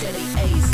Shelly A's.